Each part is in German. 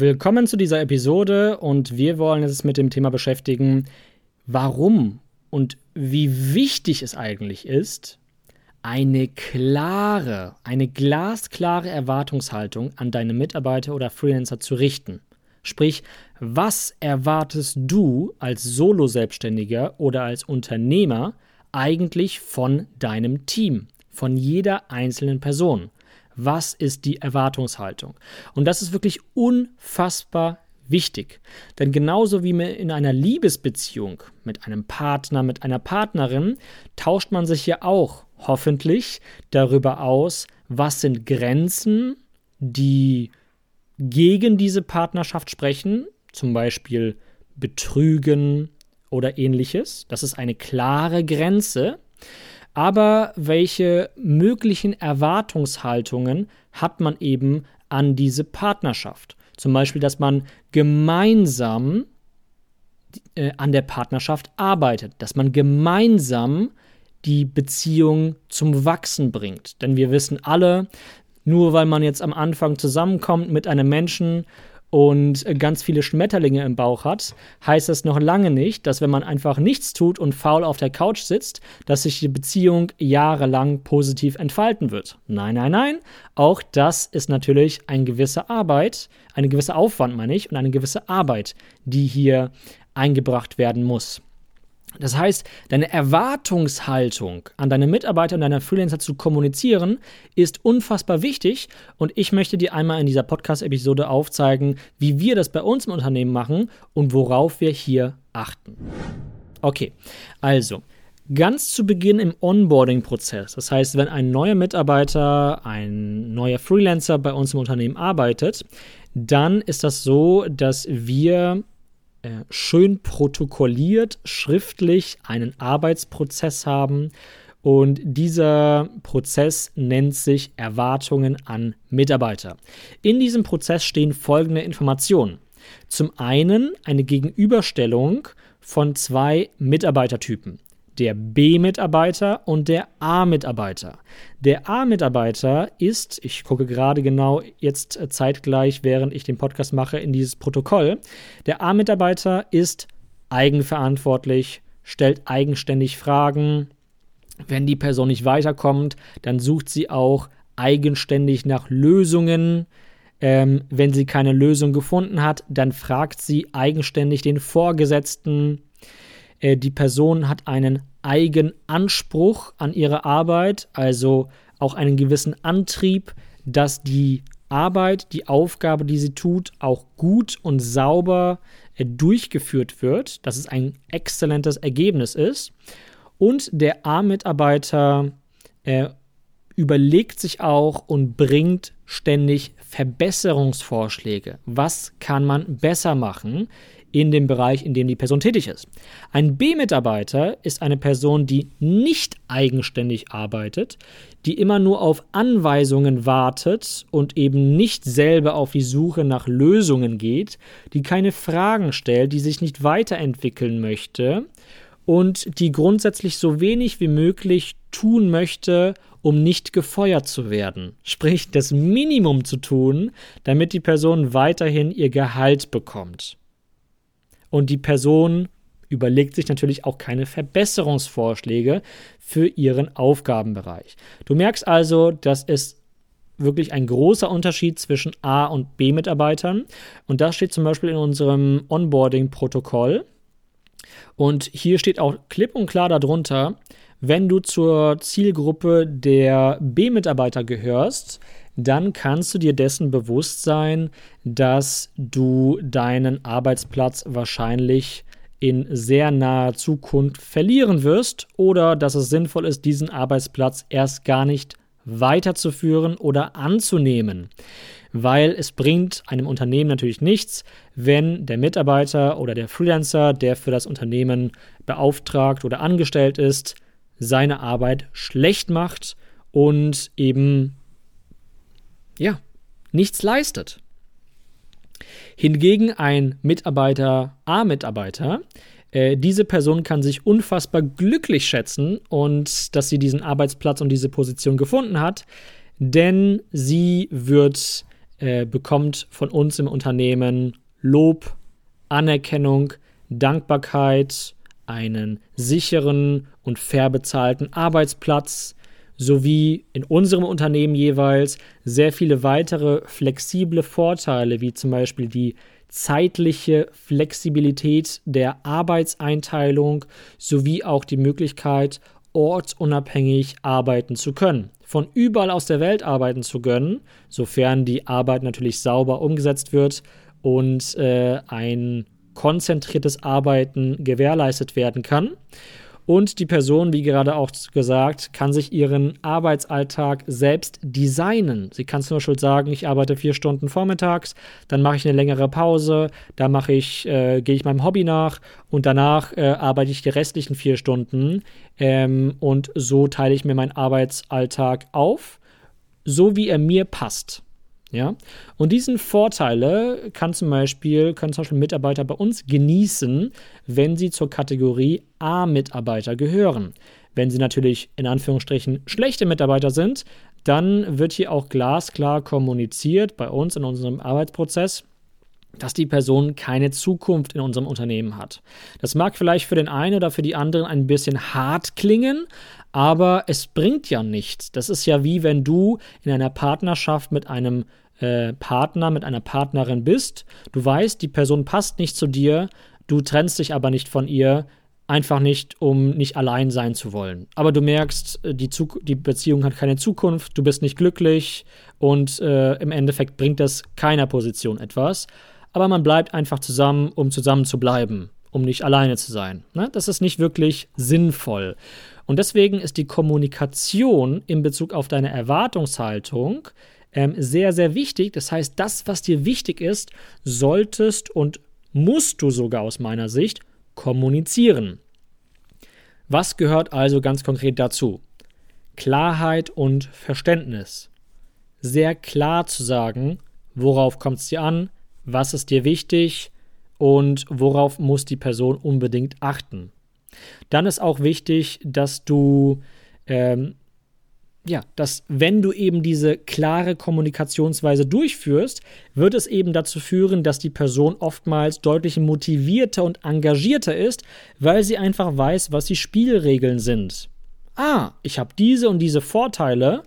Willkommen zu dieser Episode und wir wollen uns mit dem Thema beschäftigen, warum und wie wichtig es eigentlich ist, eine klare, eine glasklare Erwartungshaltung an deine Mitarbeiter oder Freelancer zu richten. Sprich, was erwartest du als Solo-Selbstständiger oder als Unternehmer eigentlich von deinem Team, von jeder einzelnen Person? Was ist die Erwartungshaltung? Und das ist wirklich unfassbar wichtig. Denn genauso wie in einer Liebesbeziehung mit einem Partner, mit einer Partnerin, tauscht man sich ja auch hoffentlich darüber aus, was sind Grenzen, die gegen diese Partnerschaft sprechen, zum Beispiel Betrügen oder ähnliches. Das ist eine klare Grenze. Aber welche möglichen Erwartungshaltungen hat man eben an diese Partnerschaft? Zum Beispiel, dass man gemeinsam äh, an der Partnerschaft arbeitet, dass man gemeinsam die Beziehung zum Wachsen bringt. Denn wir wissen alle, nur weil man jetzt am Anfang zusammenkommt mit einem Menschen und ganz viele Schmetterlinge im Bauch hat, heißt das noch lange nicht, dass wenn man einfach nichts tut und faul auf der Couch sitzt, dass sich die Beziehung jahrelang positiv entfalten wird. Nein, nein, nein. Auch das ist natürlich eine gewisse Arbeit, eine gewisse Aufwand, meine ich, und eine gewisse Arbeit, die hier eingebracht werden muss. Das heißt, deine Erwartungshaltung an deine Mitarbeiter und deine Freelancer zu kommunizieren, ist unfassbar wichtig. Und ich möchte dir einmal in dieser Podcast-Episode aufzeigen, wie wir das bei uns im Unternehmen machen und worauf wir hier achten. Okay, also ganz zu Beginn im Onboarding-Prozess, das heißt, wenn ein neuer Mitarbeiter, ein neuer Freelancer bei uns im Unternehmen arbeitet, dann ist das so, dass wir äh, schön protokolliert, schriftlich einen Arbeitsprozess haben. Und dieser Prozess nennt sich Erwartungen an Mitarbeiter. In diesem Prozess stehen folgende Informationen. Zum einen eine Gegenüberstellung von zwei Mitarbeitertypen der B-Mitarbeiter und der A-Mitarbeiter. Der A-Mitarbeiter ist, ich gucke gerade genau jetzt äh, zeitgleich, während ich den Podcast mache, in dieses Protokoll. Der A-Mitarbeiter ist eigenverantwortlich, stellt eigenständig Fragen. Wenn die Person nicht weiterkommt, dann sucht sie auch eigenständig nach Lösungen. Ähm, wenn sie keine Lösung gefunden hat, dann fragt sie eigenständig den Vorgesetzten. Äh, die Person hat einen Eigenanspruch an ihre Arbeit, also auch einen gewissen Antrieb, dass die Arbeit, die Aufgabe, die sie tut, auch gut und sauber äh, durchgeführt wird, dass es ein exzellentes Ergebnis ist. Und der A-Mitarbeiter äh, überlegt sich auch und bringt ständig Verbesserungsvorschläge. Was kann man besser machen? In dem Bereich, in dem die Person tätig ist. Ein B-Mitarbeiter ist eine Person, die nicht eigenständig arbeitet, die immer nur auf Anweisungen wartet und eben nicht selber auf die Suche nach Lösungen geht, die keine Fragen stellt, die sich nicht weiterentwickeln möchte und die grundsätzlich so wenig wie möglich tun möchte, um nicht gefeuert zu werden. Sprich, das Minimum zu tun, damit die Person weiterhin ihr Gehalt bekommt. Und die Person überlegt sich natürlich auch keine Verbesserungsvorschläge für ihren Aufgabenbereich. Du merkst also, dass es wirklich ein großer Unterschied zwischen A- und B-Mitarbeitern. Und das steht zum Beispiel in unserem Onboarding-Protokoll. Und hier steht auch klipp und klar darunter, wenn du zur Zielgruppe der B-Mitarbeiter gehörst, dann kannst du dir dessen bewusst sein, dass du deinen Arbeitsplatz wahrscheinlich in sehr naher Zukunft verlieren wirst oder dass es sinnvoll ist, diesen Arbeitsplatz erst gar nicht weiterzuführen oder anzunehmen. Weil es bringt einem Unternehmen natürlich nichts, wenn der Mitarbeiter oder der Freelancer, der für das Unternehmen beauftragt oder angestellt ist, seine Arbeit schlecht macht und eben ja, nichts leistet. Hingegen ein Mitarbeiter, A-Mitarbeiter, äh, diese Person kann sich unfassbar glücklich schätzen und dass sie diesen Arbeitsplatz und diese Position gefunden hat, denn sie wird äh, bekommt von uns im Unternehmen Lob, Anerkennung, Dankbarkeit, einen sicheren und fair bezahlten Arbeitsplatz, sowie in unserem Unternehmen jeweils sehr viele weitere flexible Vorteile, wie zum Beispiel die zeitliche Flexibilität der Arbeitseinteilung sowie auch die Möglichkeit, ortsunabhängig arbeiten zu können. Von überall aus der Welt arbeiten zu können, sofern die Arbeit natürlich sauber umgesetzt wird und äh, ein konzentriertes Arbeiten gewährleistet werden kann. Und die Person, wie gerade auch gesagt, kann sich ihren Arbeitsalltag selbst designen. Sie kann zum Beispiel sagen, ich arbeite vier Stunden vormittags, dann mache ich eine längere Pause, da mache ich, äh, gehe ich meinem Hobby nach und danach äh, arbeite ich die restlichen vier Stunden. Ähm, und so teile ich mir meinen Arbeitsalltag auf, so wie er mir passt. Ja? Und diesen Vorteile kann zum Beispiel, können zum Beispiel Mitarbeiter bei uns genießen, wenn sie zur Kategorie A-Mitarbeiter gehören. Wenn sie natürlich in Anführungsstrichen schlechte Mitarbeiter sind, dann wird hier auch glasklar kommuniziert bei uns in unserem Arbeitsprozess, dass die Person keine Zukunft in unserem Unternehmen hat. Das mag vielleicht für den einen oder für die anderen ein bisschen hart klingen, aber es bringt ja nichts. Das ist ja wie wenn du in einer Partnerschaft mit einem äh, Partner, mit einer Partnerin bist. Du weißt, die Person passt nicht zu dir, du trennst dich aber nicht von ihr, einfach nicht, um nicht allein sein zu wollen. Aber du merkst, äh, die, die Beziehung hat keine Zukunft, du bist nicht glücklich und äh, im Endeffekt bringt das keiner Position etwas. Aber man bleibt einfach zusammen, um zusammen zu bleiben, um nicht alleine zu sein. Ne? Das ist nicht wirklich sinnvoll. Und deswegen ist die Kommunikation in Bezug auf deine Erwartungshaltung ähm, sehr, sehr wichtig. Das heißt, das, was dir wichtig ist, solltest und musst du sogar aus meiner Sicht kommunizieren. Was gehört also ganz konkret dazu? Klarheit und Verständnis. Sehr klar zu sagen, worauf kommt es dir an, was ist dir wichtig und worauf muss die Person unbedingt achten. Dann ist auch wichtig, dass du ähm, ja, dass wenn du eben diese klare Kommunikationsweise durchführst, wird es eben dazu führen, dass die Person oftmals deutlich motivierter und engagierter ist, weil sie einfach weiß, was die Spielregeln sind. Ah, ich habe diese und diese Vorteile,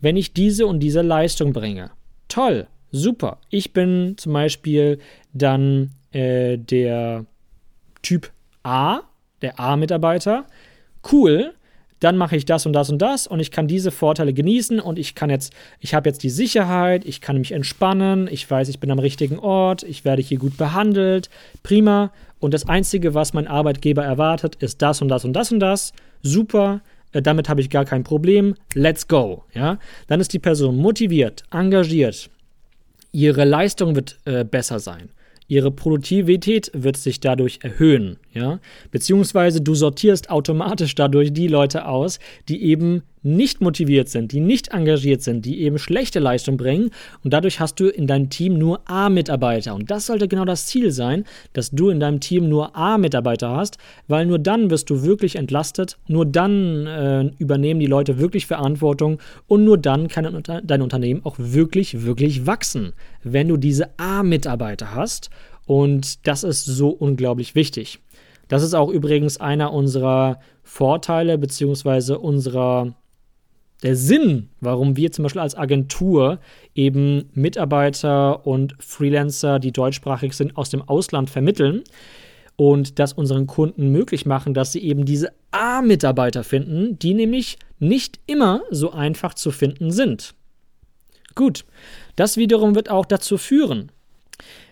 wenn ich diese und diese Leistung bringe. Toll, super. Ich bin zum Beispiel dann äh, der Typ A der A-Mitarbeiter, cool, dann mache ich das und das und das und ich kann diese Vorteile genießen und ich kann jetzt, ich habe jetzt die Sicherheit, ich kann mich entspannen, ich weiß, ich bin am richtigen Ort, ich werde hier gut behandelt, prima. Und das Einzige, was mein Arbeitgeber erwartet, ist das und das und das und das. Super, äh, damit habe ich gar kein Problem. Let's go. Ja? Dann ist die Person motiviert, engagiert. Ihre Leistung wird äh, besser sein. Ihre Produktivität wird sich dadurch erhöhen, ja? Beziehungsweise du sortierst automatisch dadurch die Leute aus, die eben nicht motiviert sind, die nicht engagiert sind, die eben schlechte Leistung bringen. Und dadurch hast du in deinem Team nur A-Mitarbeiter. Und das sollte genau das Ziel sein, dass du in deinem Team nur A-Mitarbeiter hast, weil nur dann wirst du wirklich entlastet, nur dann äh, übernehmen die Leute wirklich Verantwortung. Und nur dann kann dein Unternehmen auch wirklich, wirklich wachsen, wenn du diese A-Mitarbeiter hast. Und das ist so unglaublich wichtig. Das ist auch übrigens einer unserer Vorteile beziehungsweise unserer der Sinn, warum wir zum Beispiel als Agentur eben Mitarbeiter und Freelancer, die deutschsprachig sind, aus dem Ausland vermitteln und das unseren Kunden möglich machen, dass sie eben diese A-Mitarbeiter finden, die nämlich nicht immer so einfach zu finden sind. Gut, das wiederum wird auch dazu führen,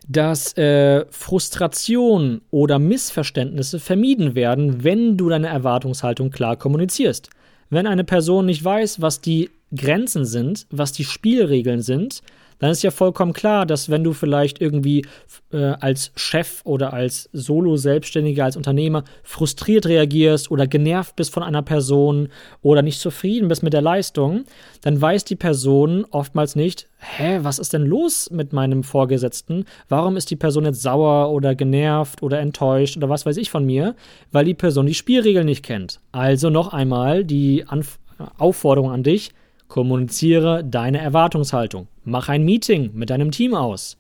dass äh, Frustration oder Missverständnisse vermieden werden, wenn du deine Erwartungshaltung klar kommunizierst. Wenn eine Person nicht weiß, was die Grenzen sind, was die Spielregeln sind, dann ist ja vollkommen klar, dass wenn du vielleicht irgendwie äh, als Chef oder als Solo-Selbstständiger, als Unternehmer frustriert reagierst oder genervt bist von einer Person oder nicht zufrieden bist mit der Leistung, dann weiß die Person oftmals nicht, hä, was ist denn los mit meinem Vorgesetzten? Warum ist die Person jetzt sauer oder genervt oder enttäuscht oder was weiß ich von mir? Weil die Person die Spielregeln nicht kennt. Also noch einmal die Anf Aufforderung an dich, Kommuniziere deine Erwartungshaltung. Mach ein Meeting mit deinem Team aus.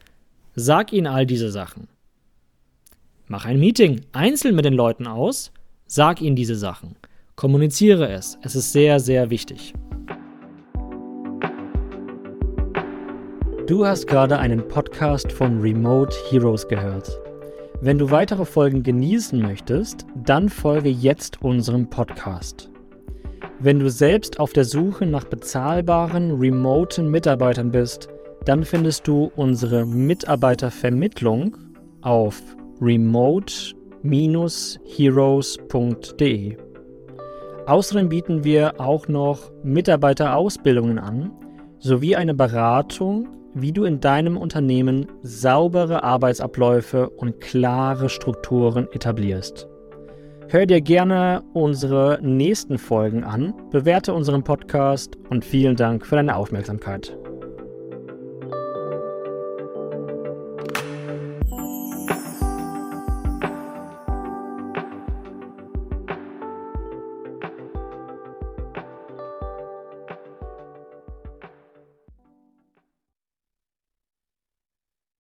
Sag ihnen all diese Sachen. Mach ein Meeting einzeln mit den Leuten aus. Sag ihnen diese Sachen. Kommuniziere es. Es ist sehr, sehr wichtig. Du hast gerade einen Podcast von Remote Heroes gehört. Wenn du weitere Folgen genießen möchtest, dann folge jetzt unserem Podcast. Wenn du selbst auf der Suche nach bezahlbaren, remoten Mitarbeitern bist, dann findest du unsere Mitarbeitervermittlung auf remote-heroes.de. Außerdem bieten wir auch noch Mitarbeiterausbildungen an, sowie eine Beratung, wie du in deinem Unternehmen saubere Arbeitsabläufe und klare Strukturen etablierst. Hör dir gerne unsere nächsten Folgen an, bewerte unseren Podcast und vielen Dank für deine Aufmerksamkeit.